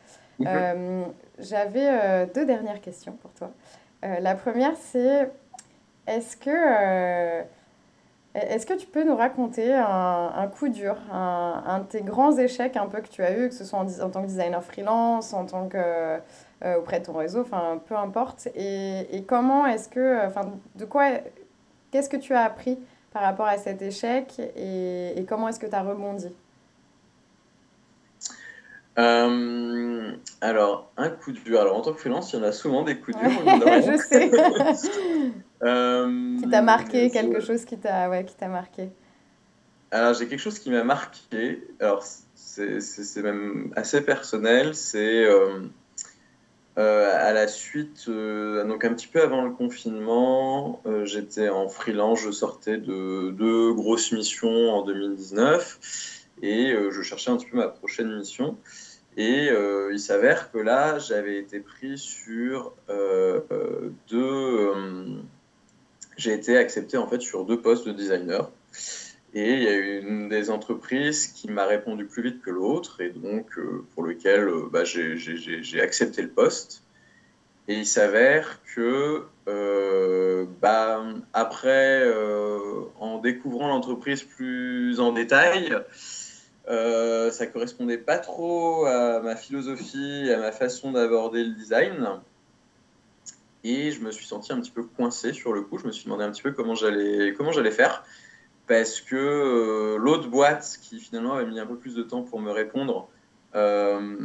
Euh, j'avais euh, deux dernières questions pour toi. Euh, la première, c'est est-ce que, est-ce que tu peux nous raconter un, un coup dur, un, un, de tes grands échecs un peu que tu as eu, que ce soit en, en tant que designer freelance, en tant que auprès de ton réseau, enfin peu importe, et, et comment est-ce que, enfin de quoi, qu'est-ce que tu as appris par rapport à cet échec et, et comment est-ce que tu as rebondi? Euh, alors, un coup dur. Alors, en tant que freelance, il y en a souvent des coups durs. je sais. euh, qui t'a marqué, quelque chose qui t'a ouais, qui marqué? Alors j'ai quelque chose qui m'a marqué. Alors c'est même assez personnel. C'est euh, à la suite, donc un petit peu avant le confinement, j'étais en freelance, je sortais de deux grosses missions en 2019 et je cherchais un petit peu ma prochaine mission. Et il s'avère que là, j'avais été pris sur deux. J'ai été accepté en fait sur deux postes de designer. Et il y a une des entreprises qui m'a répondu plus vite que l'autre, et donc euh, pour lequel euh, bah, j'ai accepté le poste. Et il s'avère que, euh, bah, après, en découvrant l'entreprise plus en détail, ça correspondait pas trop à ma philosophie, à ma façon d'aborder le design. Et je me suis senti un petit peu coincé sur le coup. Je me suis demandé un petit peu comment j'allais faire parce que euh, l'autre boîte qui finalement avait mis un peu plus de temps pour me répondre euh,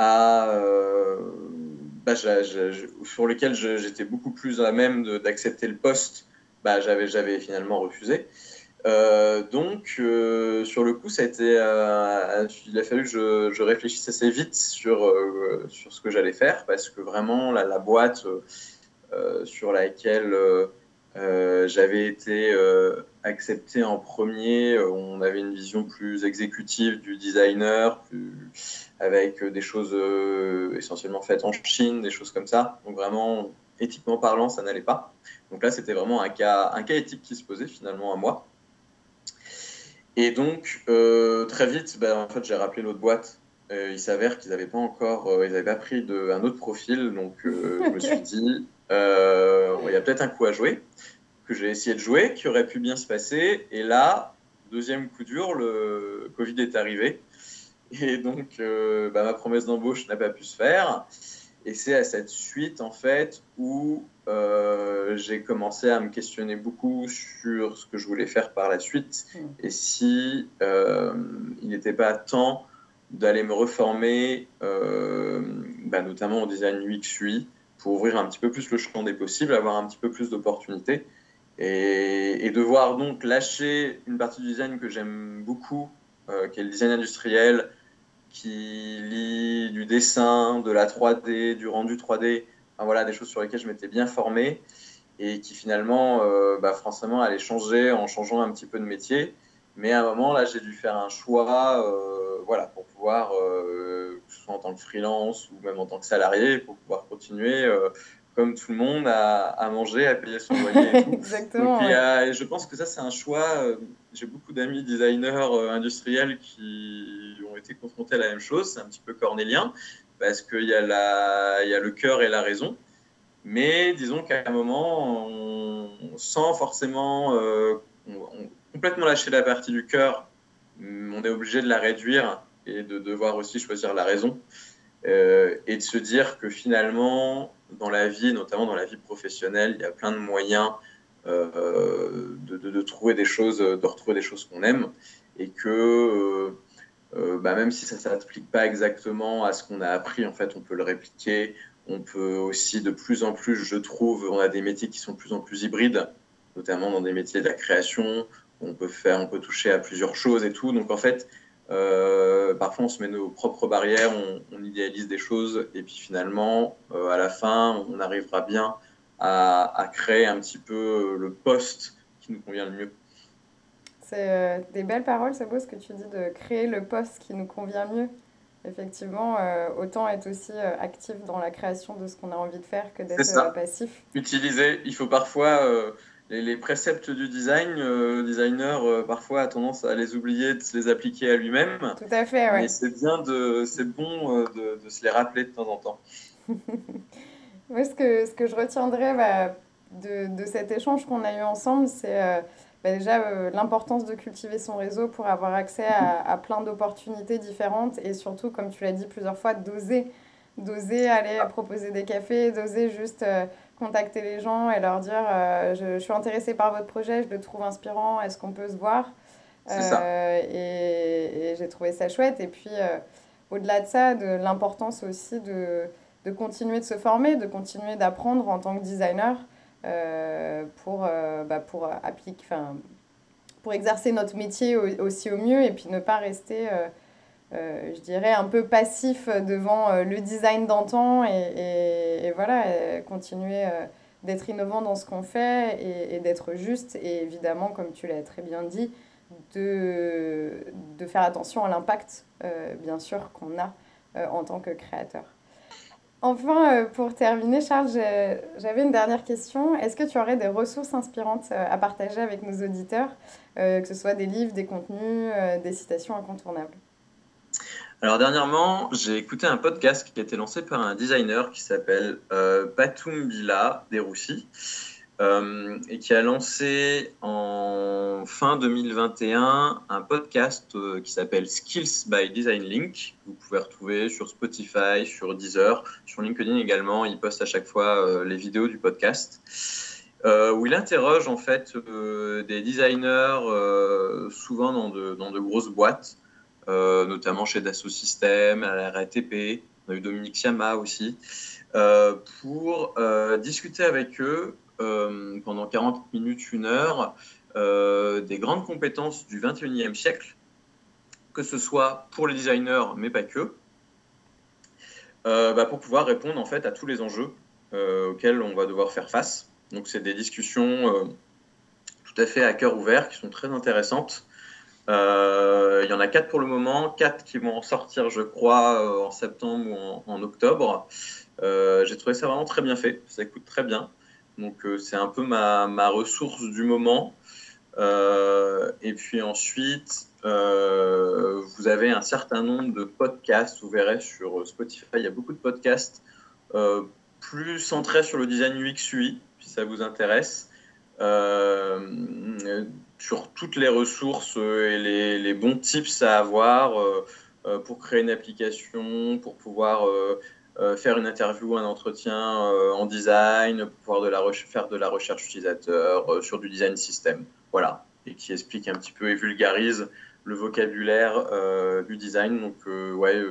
euh, bah, sur lequel j'étais beaucoup plus à même d'accepter le poste, bah, j'avais finalement refusé. Donc, sur le coup, ça a été, il a fallu que je, réfléchisse assez vite sur, sur ce que j'allais faire parce que vraiment, la, boîte sur laquelle euh, j'avais été euh, accepté en premier. Euh, on avait une vision plus exécutive du designer, avec des choses essentiellement faites en Chine, des choses comme ça. Donc vraiment, éthiquement parlant, ça n'allait pas. Donc là, c'était vraiment un cas, un cas éthique qui se posait finalement à moi. Et donc, très vite, ben, en fait, j'ai rappelé l'autre boîte. il s'avère qu'ils n'avaient pas encore, ils n'avaient pas pris de, un autre profil. Donc, je me suis dit, euh, il y a peut-être un coup à jouer que j'ai essayé de jouer, qui aurait pu bien se passer. Et là, deuxième coup dur, le Covid est arrivé. Et donc, euh, bah, ma promesse d'embauche n'a pas pu se faire. Et c'est à cette suite, en fait, où euh, j'ai commencé à me questionner beaucoup sur ce que je voulais faire par la suite. Hmm. Et si il n'était pas temps d'aller me reformer, bah, notamment au design UX UI, pour ouvrir un petit peu plus le champ des possibles, avoir un petit peu plus d'opportunités. Et, devoir donc lâcher une partie du design que j'aime beaucoup, euh, qui est le design industriel, qui lie du dessin, de la 3D, du rendu 3D, enfin, voilà, des choses sur lesquelles je m'étais bien formé et qui finalement, euh, bah, forcément, allaient changer en changeant un petit peu de métier. Mais à un moment, là, j'ai dû faire un choix euh, voilà, pour pouvoir, euh, que ce soit en tant que freelance ou même en tant que salarié, pour pouvoir continuer, euh, comme tout le monde, à, à, manger, à payer son loyer et tout. Exactement. Donc, et je pense que ça, c'est un choix. J'ai beaucoup d'amis designers industriels qui ont été confrontés à la même chose. C'est un petit peu cornélien, parce qu'il y, a la, y a le cœur et la raison. Mais disons qu'à un moment, on, sent forcément... on, complètement lâcher la partie du cœur, on est obligé de la réduire et de devoir aussi choisir la raison. Euh, et de se dire que finalement, dans la vie, notamment dans la vie professionnelle, il y a plein de moyens euh, de, trouver des choses, de retrouver des choses qu'on aime, et que euh, bah, même si ça ne s'applique pas exactement à ce qu'on a appris, en fait, on peut le répliquer. On peut aussi de plus en plus, je trouve, on a des métiers qui sont de plus en plus hybrides, notamment dans des métiers de la création, on peut faire, on peut toucher à plusieurs choses et tout. Donc en fait, euh, parfois on se met nos propres barrières, on, idéalise des choses et puis finalement, euh, à la fin, on arrivera bien à, créer un petit peu le poste qui nous convient le mieux. C'est euh, des belles paroles, c'est beau ce que tu dis de créer le poste qui nous convient mieux. Effectivement, autant être aussi actif dans la création de ce qu'on a envie de faire que d'être passif. Utiliser, il faut parfois les, préceptes du design, euh, le designer euh, parfois a tendance à les oublier, de se les appliquer à lui-même. Tout à fait, oui. Et c'est bien de, c'est bon euh, de, de, se les rappeler de temps en temps. Moi, ce que, ce que je retiendrai bah, de, de, cet échange qu'on a eu ensemble, c'est bah, déjà l'importance de cultiver son réseau pour avoir accès à, à plein d'opportunités différentes et surtout, comme tu l'as dit plusieurs fois, d'oser d'oser aller proposer des cafés, d'oser juste contacter les gens et leur dire euh, je, suis intéressé par votre projet, je le trouve inspirant, est-ce qu'on peut se voir euh, Et, j'ai trouvé ça chouette. Et puis, euh, au-delà de ça, de l'importance aussi de, de, continuer de se former, de continuer d'apprendre en tant que designer pour, bah, pour appliquer, pour exercer notre métier aussi au mieux et puis ne pas rester, je dirais, un peu passif devant le design d'antan et, voilà, continuer d'être innovant dans ce qu'on fait et, d'être juste et évidemment, comme tu l'as très bien dit, de, de faire attention à l'impact, bien sûr, qu'on a en tant que créateur. Enfin, euh, pour terminer, Charles, j'avais une dernière question. Est-ce que tu aurais des ressources inspirantes euh, à partager avec nos auditeurs, euh, que ce soit des livres, des contenus, des citations incontournables? Alors dernièrement, j'ai écouté un podcast qui a été lancé par un designer qui s'appelle euh, Batum Bila Deroussi. Euh, et qui a lancé en fin 2021 un podcast euh, qui s'appelle Skills by Design Link. Vous pouvez retrouver sur Spotify, sur Deezer, sur LinkedIn également. Il poste à chaque fois euh, les vidéos du podcast. où il interroge en fait des designers souvent dans de, dans de, grosses boîtes, notamment chez Dassault Systèmes, à la RATP, on a eu Dominique Siama aussi, pour discuter avec eux euh, pendant 40 minutes, une heure, euh, des grandes compétences du 21e siècle, que ce soit pour les designers, mais pas que, euh, bah, pour pouvoir répondre en fait à tous les enjeux auxquels on va devoir faire face. Donc c'est des discussions tout à fait à cœur ouvert qui sont très intéressantes. Il y en a quatre pour le moment, quatre qui vont sortir, je crois, en septembre ou en, octobre. J'ai trouvé ça vraiment très bien fait, ça coûte très bien. Donc euh, c'est un peu ma, ressource du moment. Euh, et puis ensuite, euh, vous avez un certain nombre de podcasts. Vous verrez sur Spotify, il y a beaucoup de podcasts plus centrés sur le design UX UI, si ça vous intéresse. Sur toutes les ressources et les, bons tips à avoir pour créer une application, pour pouvoir euh, faire une interview, un entretien euh, en design, pouvoir de la faire de la recherche utilisateur euh, sur du design système. Voilà, et qui explique un petit peu et vulgarise le vocabulaire du design. Donc, ouais,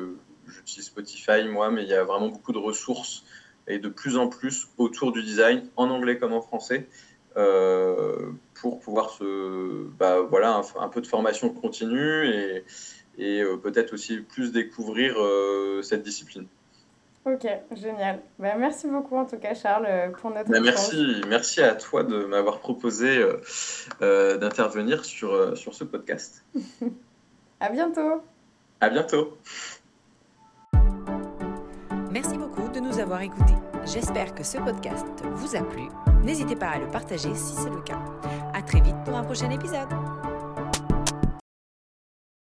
j'utilise Spotify, moi, mais il y a vraiment beaucoup de ressources et de plus en plus autour du design, en anglais comme en français, pour pouvoir se, bah, voilà, un, un, peu de formation continue et, et peut-être aussi plus découvrir cette discipline. Ok, génial. Ben, merci beaucoup en tout cas Charles euh, pour notre ben, merci, merci à toi de m'avoir proposé euh, euh, d'intervenir sur, sur ce podcast. à bientôt. À bientôt. Merci beaucoup de nous avoir écoutés. J'espère que ce podcast vous a plu. N'hésitez pas à le partager si c'est le cas. Très vite pour un prochain épisode.